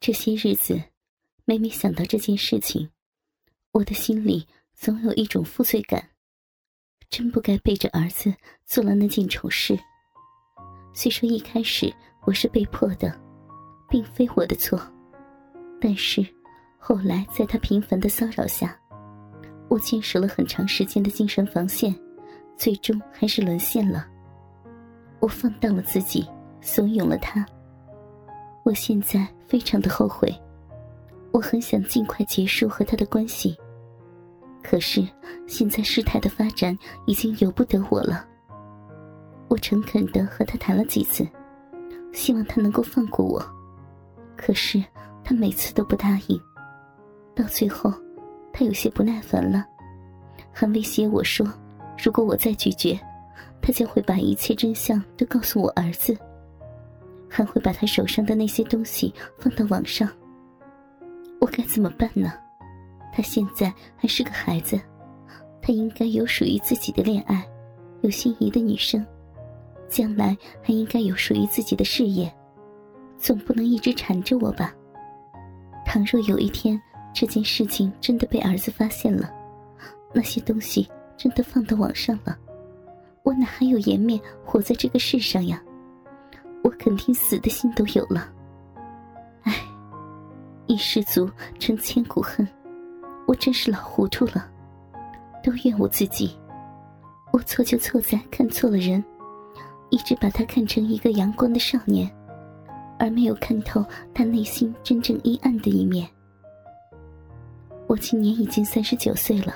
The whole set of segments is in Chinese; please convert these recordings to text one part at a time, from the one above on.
这些日子，每每想到这件事情，我的心里总有一种负罪感。真不该背着儿子做了那件丑事。虽说一开始我是被迫的，并非我的错，但是后来在他频繁的骚扰下，我坚守了很长时间的精神防线，最终还是沦陷了。我放荡了自己，怂恿了他。我现在非常的后悔，我很想尽快结束和他的关系。可是现在事态的发展已经由不得我了。我诚恳的和他谈了几次，希望他能够放过我，可是他每次都不答应。到最后，他有些不耐烦了，还威胁我说，如果我再拒绝，他将会把一切真相都告诉我儿子，还会把他手上的那些东西放到网上。我该怎么办呢？他现在还是个孩子，他应该有属于自己的恋爱，有心仪的女生。将来还应该有属于自己的事业，总不能一直缠着我吧？倘若有一天这件事情真的被儿子发现了，那些东西真的放到网上了，我哪还有颜面活在这个世上呀？我肯定死的心都有了。唉，一失足成千古恨，我真是老糊涂了，都怨我自己，我错就错在看错了人。一直把他看成一个阳光的少年，而没有看透他内心真正阴暗的一面。我今年已经三十九岁了，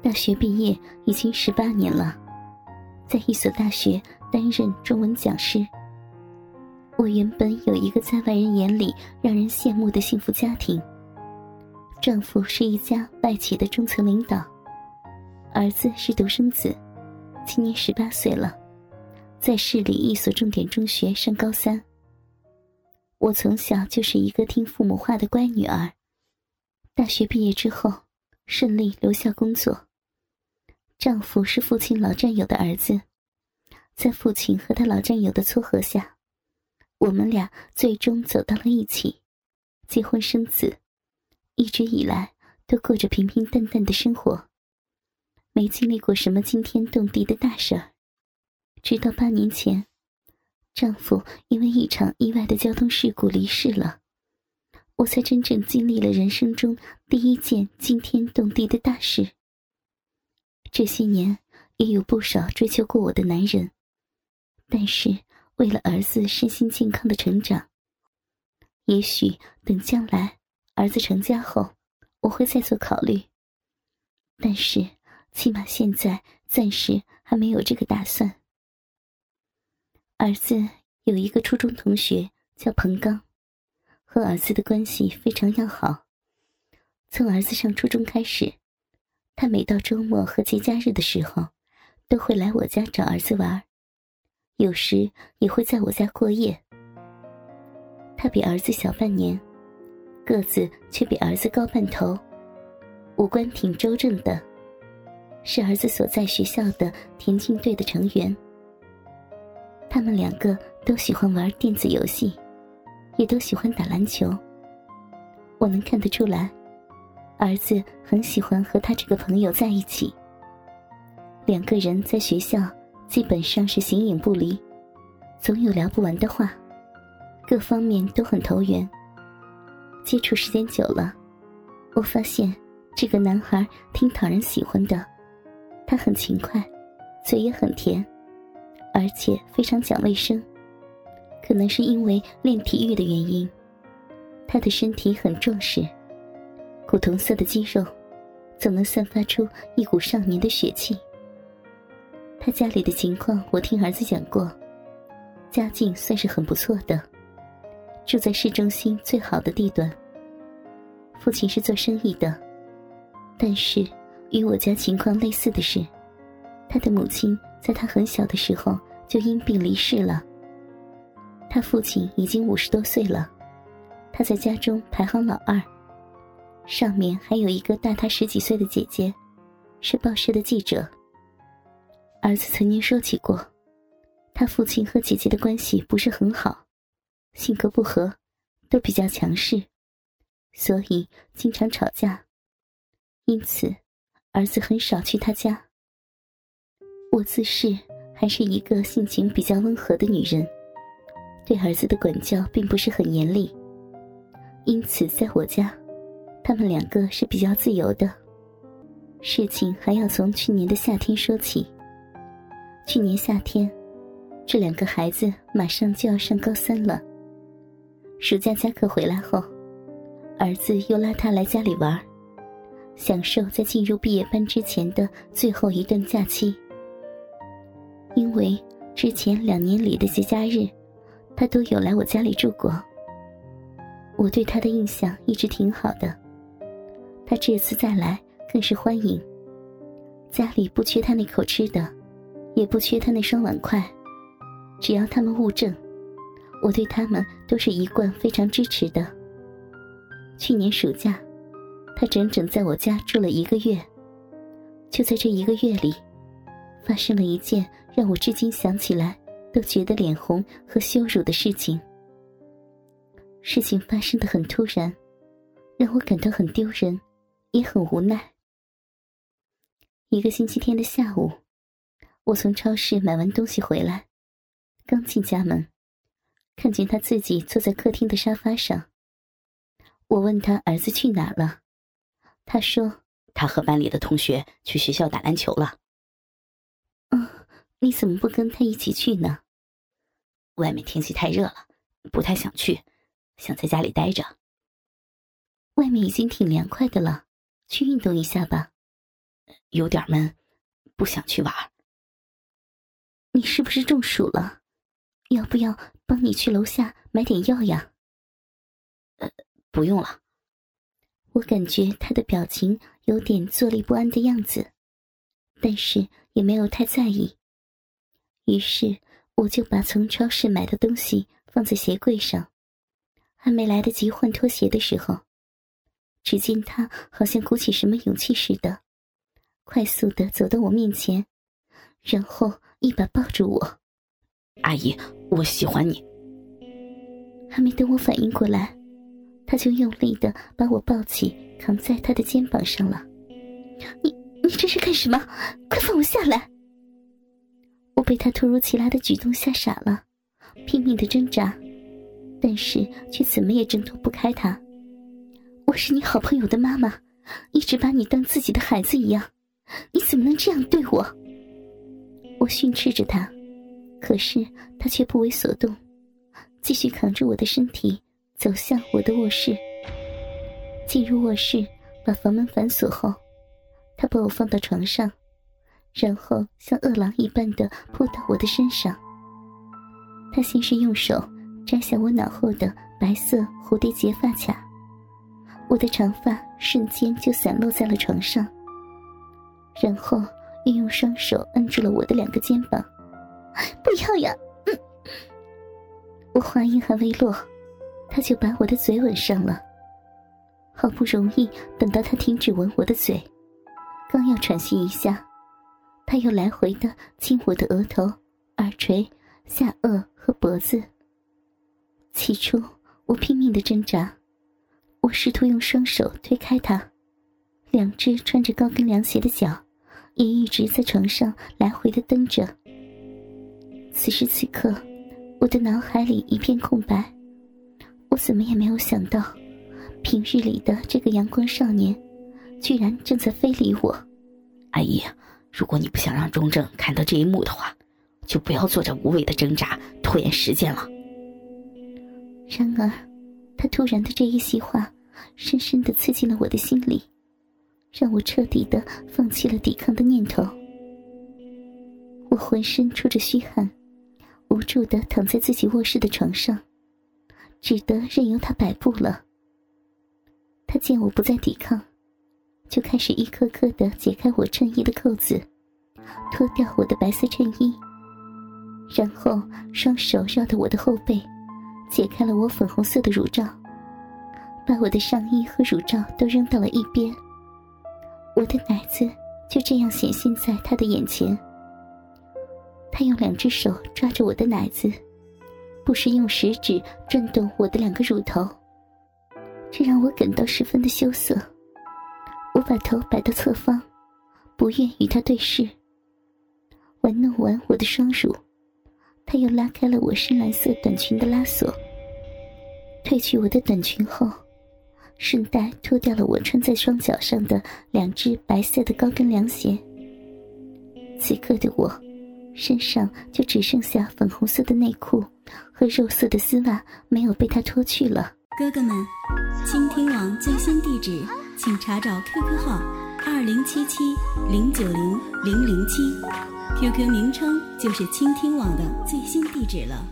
大学毕业已经十八年了，在一所大学担任中文讲师。我原本有一个在外人眼里让人羡慕的幸福家庭，丈夫是一家外企的中层领导，儿子是独生子，今年十八岁了。在市里一所重点中学上高三。我从小就是一个听父母话的乖女儿。大学毕业之后，顺利留校工作。丈夫是父亲老战友的儿子，在父亲和他老战友的撮合下，我们俩最终走到了一起，结婚生子，一直以来都过着平平淡淡的生活，没经历过什么惊天动地的大事儿。直到八年前，丈夫因为一场意外的交通事故离世了，我才真正经历了人生中第一件惊天动地的大事。这些年也有不少追求过我的男人，但是为了儿子身心健康的成长，也许等将来儿子成家后，我会再做考虑。但是起码现在暂时还没有这个打算。儿子有一个初中同学叫彭刚，和儿子的关系非常要好。从儿子上初中开始，他每到周末和节假日的时候，都会来我家找儿子玩，有时也会在我家过夜。他比儿子小半年，个子却比儿子高半头，五官挺周正的，是儿子所在学校的田径队的成员。他们两个都喜欢玩电子游戏，也都喜欢打篮球。我能看得出来，儿子很喜欢和他这个朋友在一起。两个人在学校基本上是形影不离，总有聊不完的话，各方面都很投缘。接触时间久了，我发现这个男孩挺讨人喜欢的，他很勤快，嘴也很甜。而且非常讲卫生，可能是因为练体育的原因，他的身体很壮实，古铜色的肌肉，总能散发出一股少年的血气。他家里的情况我听儿子讲过，家境算是很不错的，住在市中心最好的地段。父亲是做生意的，但是与我家情况类似的是，他的母亲。在他很小的时候就因病离世了。他父亲已经五十多岁了，他在家中排行老二，上面还有一个大他十几岁的姐姐，是报社的记者。儿子曾经说起过，他父亲和姐姐的关系不是很好，性格不合，都比较强势，所以经常吵架。因此，儿子很少去他家。我自视还是一个性情比较温和的女人，对儿子的管教并不是很严厉。因此，在我家，他们两个是比较自由的。事情还要从去年的夏天说起。去年夏天，这两个孩子马上就要上高三了。暑假加课回来后，儿子又拉他来家里玩，享受在进入毕业班之前的最后一段假期。因为之前两年里的节假日，他都有来我家里住过。我对他的印象一直挺好的，他这次再来更是欢迎。家里不缺他那口吃的，也不缺他那双碗筷，只要他们物证，我对他们都是一贯非常支持的。去年暑假，他整整在我家住了一个月。就在这一个月里，发生了一件让我至今想起来都觉得脸红和羞辱的事情。事情发生的很突然，让我感到很丢人，也很无奈。一个星期天的下午，我从超市买完东西回来，刚进家门，看见他自己坐在客厅的沙发上。我问他儿子去哪了，他说他和班里的同学去学校打篮球了。嗯，你怎么不跟他一起去呢？外面天气太热了，不太想去。想在家里待着。外面已经挺凉快的了，去运动一下吧。有点闷，不想去玩。你是不是中暑了？要不要帮你去楼下买点药呀？呃，不用了。我感觉他的表情有点坐立不安的样子，但是也没有太在意。于是我就把从超市买的东西放在鞋柜上。还没来得及换拖鞋的时候，只见他好像鼓起什么勇气似的，快速的走到我面前，然后一把抱住我。阿姨，我喜欢你。还没等我反应过来，他就用力的把我抱起，扛在他的肩膀上了。你你这是干什么？快放我下来！我被他突如其来的举动吓傻了，拼命的挣扎。但是却怎么也挣脱不开他。我是你好朋友的妈妈，一直把你当自己的孩子一样，你怎么能这样对我？我训斥着他，可是他却不为所动，继续扛着我的身体走向我的卧室。进入卧室，把房门反锁后，他把我放到床上，然后像饿狼一般的扑到我的身上。他先是用手。摘下我脑后的白色蝴蝶结发卡，我的长发瞬间就散落在了床上。然后又用双手摁住了我的两个肩膀，不要呀！嗯，我话音还未落，他就把我的嘴吻上了。好不容易等到他停止吻我的嘴，刚要喘息一下，他又来回的亲我的额头、耳垂、下颚和脖子。起初，我拼命的挣扎，我试图用双手推开他，两只穿着高跟凉鞋的脚也一直在床上来回的蹬着。此时此刻，我的脑海里一片空白，我怎么也没有想到，平日里的这个阳光少年，居然正在非礼我。阿姨，如果你不想让钟正看到这一幕的话，就不要做这无谓的挣扎，拖延时间了。然而，他突然的这一席话，深深的刺进了我的心里，让我彻底的放弃了抵抗的念头。我浑身出着虚汗，无助的躺在自己卧室的床上，只得任由他摆布了。他见我不再抵抗，就开始一颗颗的解开我衬衣的扣子，脱掉我的白色衬衣，然后双手绕着我的后背。解开了我粉红色的乳罩，把我的上衣和乳罩都扔到了一边。我的奶子就这样显现在他的眼前。他用两只手抓着我的奶子，不时用食指转动我的两个乳头。这让我感到十分的羞涩。我把头摆到侧方，不愿与他对视。玩弄完我的双乳，他又拉开了我深蓝色短裙的拉锁，褪去我的短裙后，顺带脱掉了我穿在双脚上的两只白色的高跟凉鞋。此刻的我，身上就只剩下粉红色的内裤和肉色的丝袜没有被他脱去了。哥哥们，倾听网最新地址，请查找 QQ 号二零七七零九零零零七。QQ 名称就是倾听网的最新地址了。